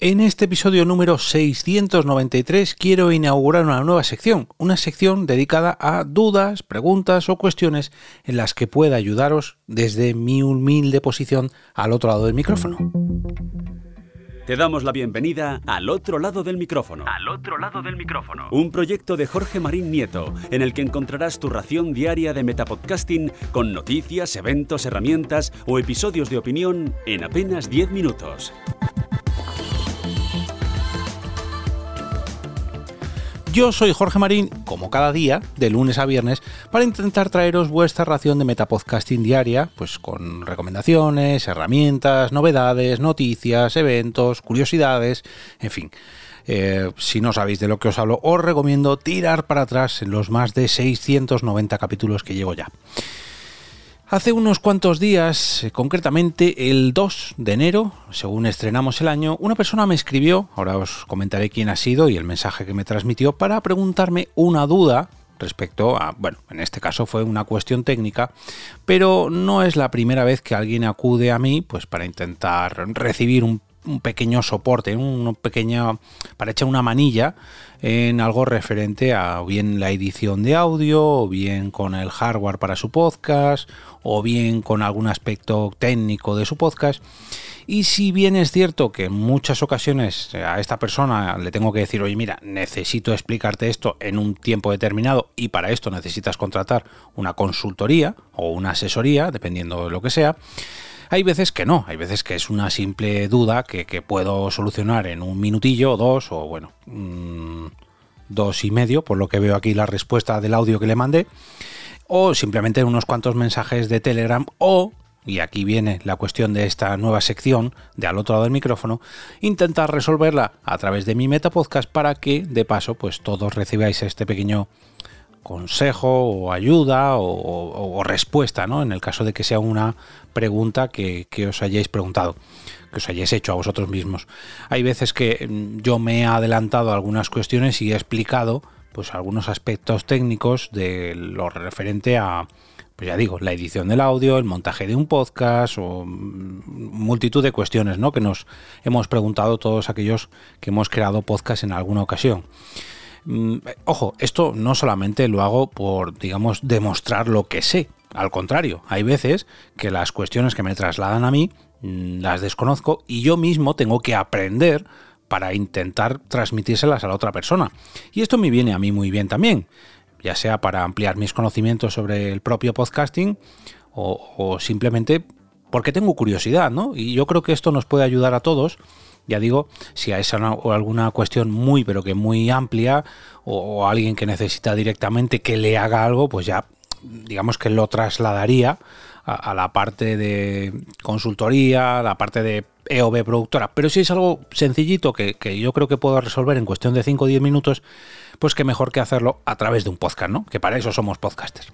En este episodio número 693 quiero inaugurar una nueva sección, una sección dedicada a dudas, preguntas o cuestiones en las que pueda ayudaros desde mi humilde posición al otro lado del micrófono. Te damos la bienvenida al otro lado del micrófono. Al otro lado del micrófono. Un proyecto de Jorge Marín Nieto, en el que encontrarás tu ración diaria de metapodcasting con noticias, eventos, herramientas o episodios de opinión en apenas 10 minutos. Yo soy Jorge Marín, como cada día, de lunes a viernes, para intentar traeros vuestra ración de metapodcasting diaria, pues con recomendaciones, herramientas, novedades, noticias, eventos, curiosidades, en fin. Eh, si no sabéis de lo que os hablo, os recomiendo tirar para atrás en los más de 690 capítulos que llevo ya. Hace unos cuantos días, eh, concretamente el 2 de enero, según estrenamos el año, una persona me escribió, ahora os comentaré quién ha sido y el mensaje que me transmitió, para preguntarme una duda respecto a, bueno, en este caso fue una cuestión técnica, pero no es la primera vez que alguien acude a mí pues para intentar recibir un, pequeño soporte, un pequeño, para echar una manilla en algo referente a bien la edición de audio, o bien con el hardware para su podcast, o bien con algún aspecto técnico de su podcast. Y si bien es cierto que en muchas ocasiones a esta persona le tengo que decir, oye, mira, necesito explicarte esto en un tiempo determinado y para esto necesitas contratar una consultoría o una asesoría, dependiendo de lo que sea, hay veces que no, hay veces que es una simple duda que, puedo solucionar en un minutillo o dos, o bueno, mm, dos y medio, por lo que veo aquí la respuesta del audio que le mandé, o simplemente unos cuantos mensajes de Telegram, o, y aquí viene la cuestión de esta nueva sección de al otro lado del micrófono, intentar resolverla a través de mi metapodcast para que, de paso, pues todos recibáis este pequeño consejo o ayuda o, respuesta, ¿no? En el caso de que sea una pregunta que, os hayáis preguntado, que os hayáis hecho a vosotros mismos. Hay veces que mm, yo me he adelantado a algunas cuestiones y he explicado pues algunos aspectos técnicos de lo referente a, pues ya digo, la edición del audio, el montaje de un podcast o mm, multitud de cuestiones, ¿no? Que nos hemos preguntado todos aquellos que hemos creado podcast en alguna ocasión. Mm, ojo, esto no solamente lo hago por, digamos, demostrar lo que sé. Al contrario, hay veces que las cuestiones que me trasladan a mí mm, las desconozco y yo mismo tengo que aprender para intentar transmitírselas a la otra persona. Y esto me viene a mí muy bien también, ya sea para ampliar mis conocimientos sobre el propio podcasting o simplemente porque tengo curiosidad, ¿no? Y yo creo que esto nos puede ayudar a todos ya digo, si hay alguna cuestión muy, pero que muy amplia, o, alguien que necesita directamente que le haga algo, pues ya digamos que lo trasladaría a, la parte de consultoría, a la parte de EOB productora. Pero si es algo sencillito que, que, yo creo que puedo resolver en cuestión de 5 o 10 minutos, pues que mejor que hacerlo a través de un podcast, ¿no? Que para eso somos podcasters.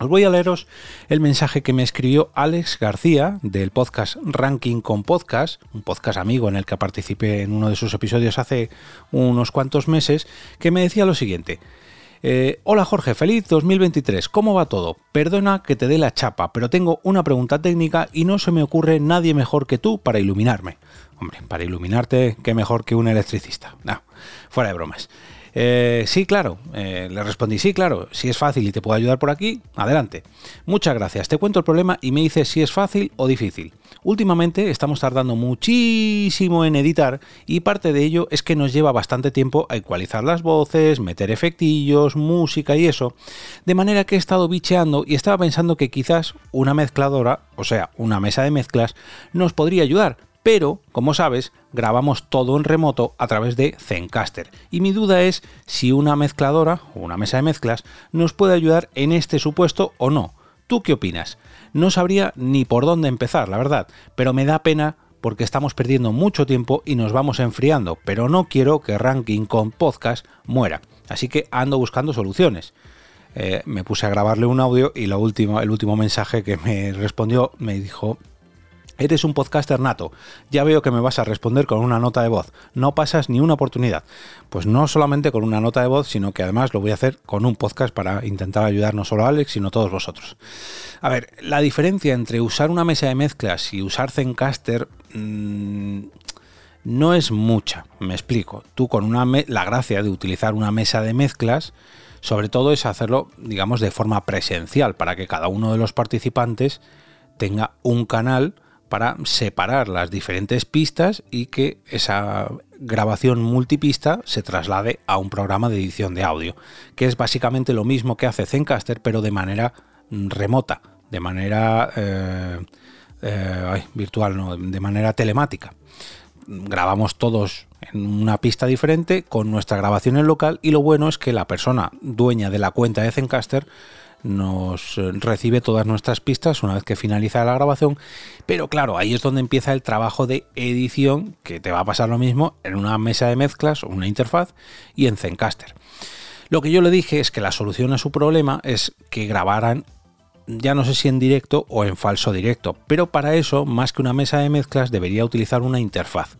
Os voy a leeros el mensaje que me escribió Alex García del podcast Ranking con Podcast, un podcast amigo en el que participé en uno de sus episodios hace unos cuantos meses, que me decía lo siguiente. Eh, hola Jorge, feliz 2023. ¿Cómo va todo? Perdona que te dé la chapa, pero tengo una pregunta técnica y no se me ocurre nadie mejor que tú para iluminarme. Hombre, para iluminarte, qué mejor que un electricista. No, fuera de bromas. Eh, sí, claro. Eh, le respondí, sí, claro. Si es fácil y te puedo ayudar por aquí, adelante. Muchas gracias. Te cuento el problema y me dices si es fácil o difícil. Últimamente estamos tardando muchísimo en editar y parte de ello es que nos lleva bastante tiempo a ecualizar las voces, meter efectillos, música y eso. De manera que he estado bicheando y estaba pensando que quizás una mezcladora, o sea, una mesa de mezclas, nos podría ayudar pero, como sabes, grabamos todo en remoto a través de Zencaster. Y mi duda es si una mezcladora o una mesa de mezclas nos puede ayudar en este supuesto o no. ¿Tú qué opinas? No sabría ni por dónde empezar, la verdad, pero me da pena porque estamos perdiendo mucho tiempo y nos vamos enfriando, pero no quiero que Ranking con Podcast muera. Así que ando buscando soluciones. Eh, me puse a grabarle un audio y la última, el último mensaje que me respondió me dijo Eres un podcaster nato. Ya veo que me vas a responder con una nota de voz. No pasas ni una oportunidad. Pues no solamente con una nota de voz, sino que además lo voy a hacer con un podcast para intentar ayudar no solo a Alex, sino a todos vosotros. A ver, la diferencia entre usar una mesa de mezclas y usar Zencaster... Mmm, no es mucha, me explico. Tú con una la gracia de utilizar una mesa de mezclas, sobre todo es hacerlo, digamos, de forma presencial, para que cada uno de los participantes tenga un canal para separar las diferentes pistas y que esa grabación multipista se traslade a un programa de edición de audio, que es básicamente lo mismo que hace Zencaster, pero de manera remota, de manera eh, eh, virtual, no, de manera telemática. Grabamos todos en una pista diferente con nuestra grabación en local y lo bueno es que la persona dueña de la cuenta de Zencaster nos eh, recibe todas nuestras pistas una vez que finaliza la grabación, pero claro, ahí es donde empieza el trabajo de edición, que te va a pasar lo mismo en una mesa de mezclas una interfaz y en Zencaster. Lo que yo le dije es que la solución a su problema es que grabaran ya no sé si en directo o en falso directo, pero para eso, más que una mesa de mezclas, debería utilizar una interfaz,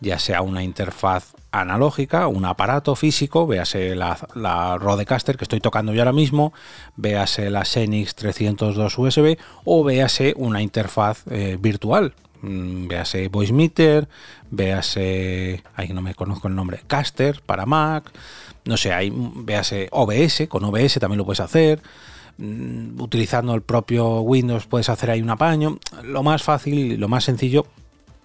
ya sea una interfaz analógica, un aparato físico, véase la, la, Rodecaster que estoy tocando yo ahora mismo, véase la Xenix 302 USB o véase una interfaz eh, virtual, mm, véase Voice Meter, véase, ahí no me conozco el nombre, Caster para Mac, no sé, ahí véase OBS, con OBS también lo puedes hacer, mm, utilizando el propio Windows puedes hacer ahí un apaño, lo más fácil, lo más sencillo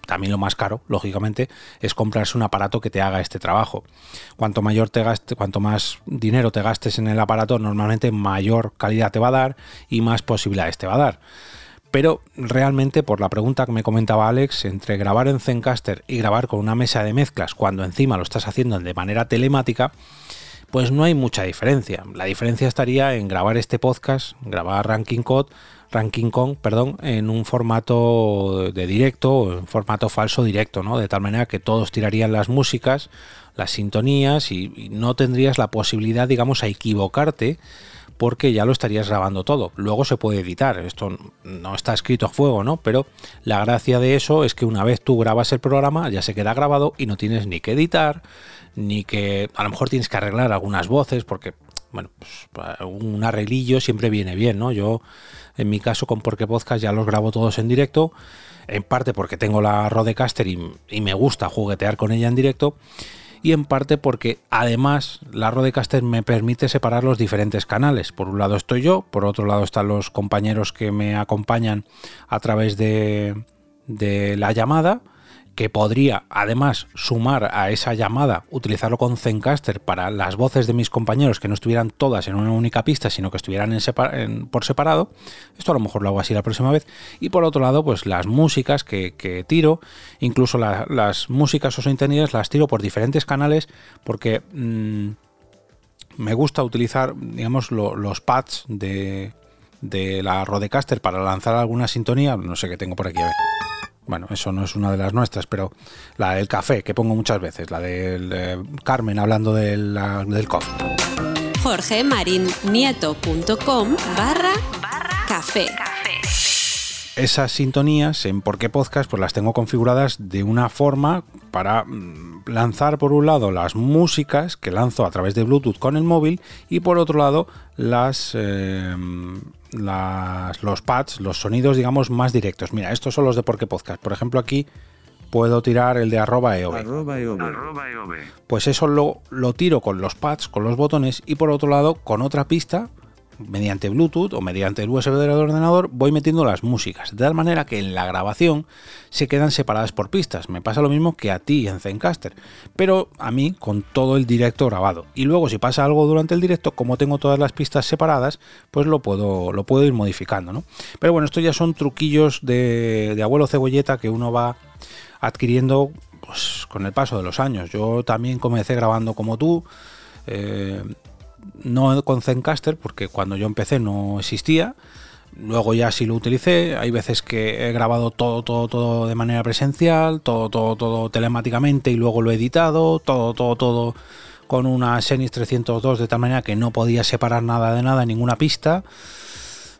también lo más caro, lógicamente, es comprarse un aparato que te haga este trabajo. Cuanto mayor te gaste, cuanto más dinero te gastes en el aparato, normalmente mayor calidad te va a dar y más posibilidades te va a dar. Pero realmente, por la pregunta que me comentaba Alex, entre grabar en Zencaster y grabar con una mesa de mezclas, cuando encima lo estás haciendo de manera telemática, pues no hay mucha diferencia. La diferencia estaría en grabar este podcast, grabar Ranking Code Ranking Kong, perdón, en un formato de directo, en formato falso directo, ¿no? De tal manera que todos tirarían las músicas, las sintonías y, no tendrías la posibilidad, digamos, a equivocarte porque ya lo estarías grabando todo. Luego se puede editar, esto no está escrito a fuego, ¿no? Pero la gracia de eso es que una vez tú grabas el programa ya se queda grabado y no tienes ni que editar, ni que a lo mejor tienes que arreglar algunas voces porque bueno, pues un arreglillo siempre viene bien, ¿no? Yo, en mi caso, con Porque Podcast ya los grabo todos en directo, en parte porque tengo la Rodecaster y, y me gusta juguetear con ella en directo, y en parte porque además la Rodecaster me permite separar los diferentes canales. Por un lado estoy yo, por otro lado están los compañeros que me acompañan a través de, de la llamada, que podría además sumar a esa llamada, utilizarlo con Zencaster para las voces de mis compañeros que no estuvieran todas en una única pista, sino que estuvieran en por separado. Esto a lo mejor lo hago así la próxima vez. Y por otro lado, pues las músicas que, tiro, incluso las músicas o sintonías las tiro por diferentes canales porque mm, me gusta utilizar, digamos, los pads de, de la Rodecaster para lanzar alguna sintonía. No sé qué tengo por aquí, a ver. Bueno, eso no es una de las nuestras, pero la del café, que pongo muchas veces, la del eh, Carmen hablando del, del coffee. jorgemarinieto.com barra café. Esas sintonías en Por qué Podcast pues las tengo configuradas de una forma para mm, lanzar por un lado las músicas que lanzo a través de Bluetooth con el móvil y por otro lado las... Eh, los pads, los sonidos, digamos, más directos. Mira, estos son los de Porque Podcast. Por ejemplo, aquí puedo tirar el de arroba EOB. Pues eso lo, lo tiro con los pads, con los botones y por otro lado con otra pista mediante Bluetooth o mediante el USB del ordenador voy metiendo las músicas, de tal manera que en la grabación se quedan separadas por pistas. Me pasa lo mismo que a ti en Zencaster, pero a mí con todo el directo grabado. Y luego si pasa algo durante el directo, como tengo todas las pistas separadas, pues lo puedo, lo puedo ir modificando. ¿no? Pero bueno, estos ya son truquillos de, abuelo cebolleta que uno va adquiriendo pues, con el paso de los años. Yo también comencé grabando como tú. Eh, no con Zencaster, porque cuando yo empecé no existía. Luego ya sí lo utilicé. Hay veces que he grabado todo, todo, todo de manera presencial, todo, todo, todo telemáticamente y luego lo he editado, todo, todo, todo con una Xenix 302 de tal manera que no podía separar nada de nada, ninguna pista.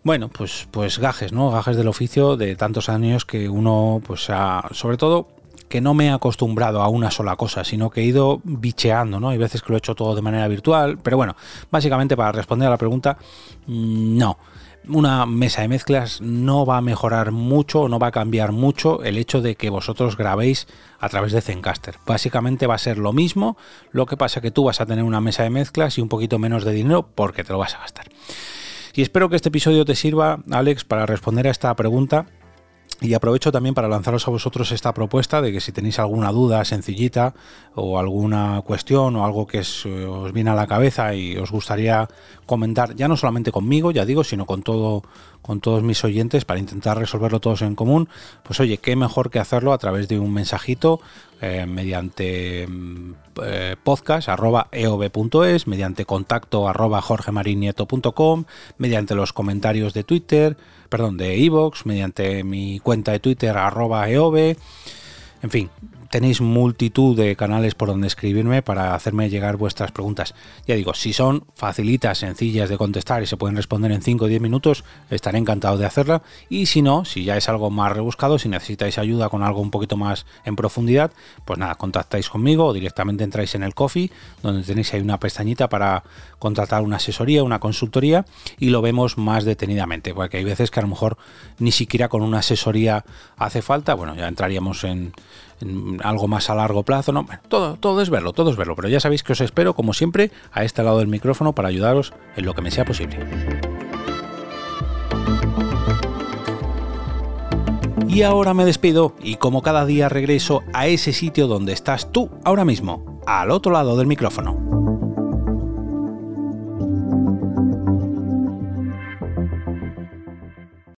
Bueno, pues, pues gajes, ¿no? Gajes del oficio de tantos años que uno, pues, ha, sobre todo que no me he acostumbrado a una sola cosa, sino que he ido bicheando, ¿no? Hay veces que lo he hecho todo de manera virtual, pero bueno, básicamente para responder a la pregunta, mm, no. una mesa de mezclas no va a mejorar mucho, no va a cambiar mucho el hecho de que vosotros grabéis a través de Zencaster. Básicamente va a ser lo mismo, lo que pasa que tú vas a tener una mesa de mezclas y un poquito menos de dinero porque te lo vas a gastar. Y espero que este episodio te sirva, Alex, para responder a esta pregunta y aprovecho también para lanzaros a vosotros esta propuesta de que si tenéis alguna duda sencillita o alguna cuestión o algo que os, viene a la cabeza y os gustaría comentar, ya no solamente conmigo, ya digo, sino con todo con todos mis oyentes para intentar resolverlo todos en común, pues oye, qué mejor que hacerlo a través de un mensajito eh, mediante mm, eh, podcast arroba eov.es, mediante contacto arroba jorgemarinieto.com, mediante los comentarios de Twitter, perdón, de iVoox, mediante mi cuenta de Twitter arroba eov, en fin, tenéis multitud de canales por donde escribirme para hacerme llegar vuestras preguntas. Ya digo, si son facilitas, sencillas de contestar y se pueden responder en 5 o 10 minutos, estaré encantado de hacerla. Y si no, si ya es algo más rebuscado, si necesitáis ayuda con algo un poquito más en profundidad, pues nada, contactáis conmigo o directamente entráis en el coffee, donde tenéis ahí una pestañita para contratar una asesoría, una consultoría y lo vemos más detenidamente, porque hay veces que a lo mejor ni siquiera con una asesoría hace falta. Bueno, ya entraríamos en algo más a largo plazo, no, todo, todo es verlo, todo es verlo, pero ya sabéis que os espero, como siempre, a este lado del micrófono para ayudaros en lo que me sea posible. Y ahora me despido y como cada día regreso a ese sitio donde estás tú ahora mismo, al otro lado del micrófono.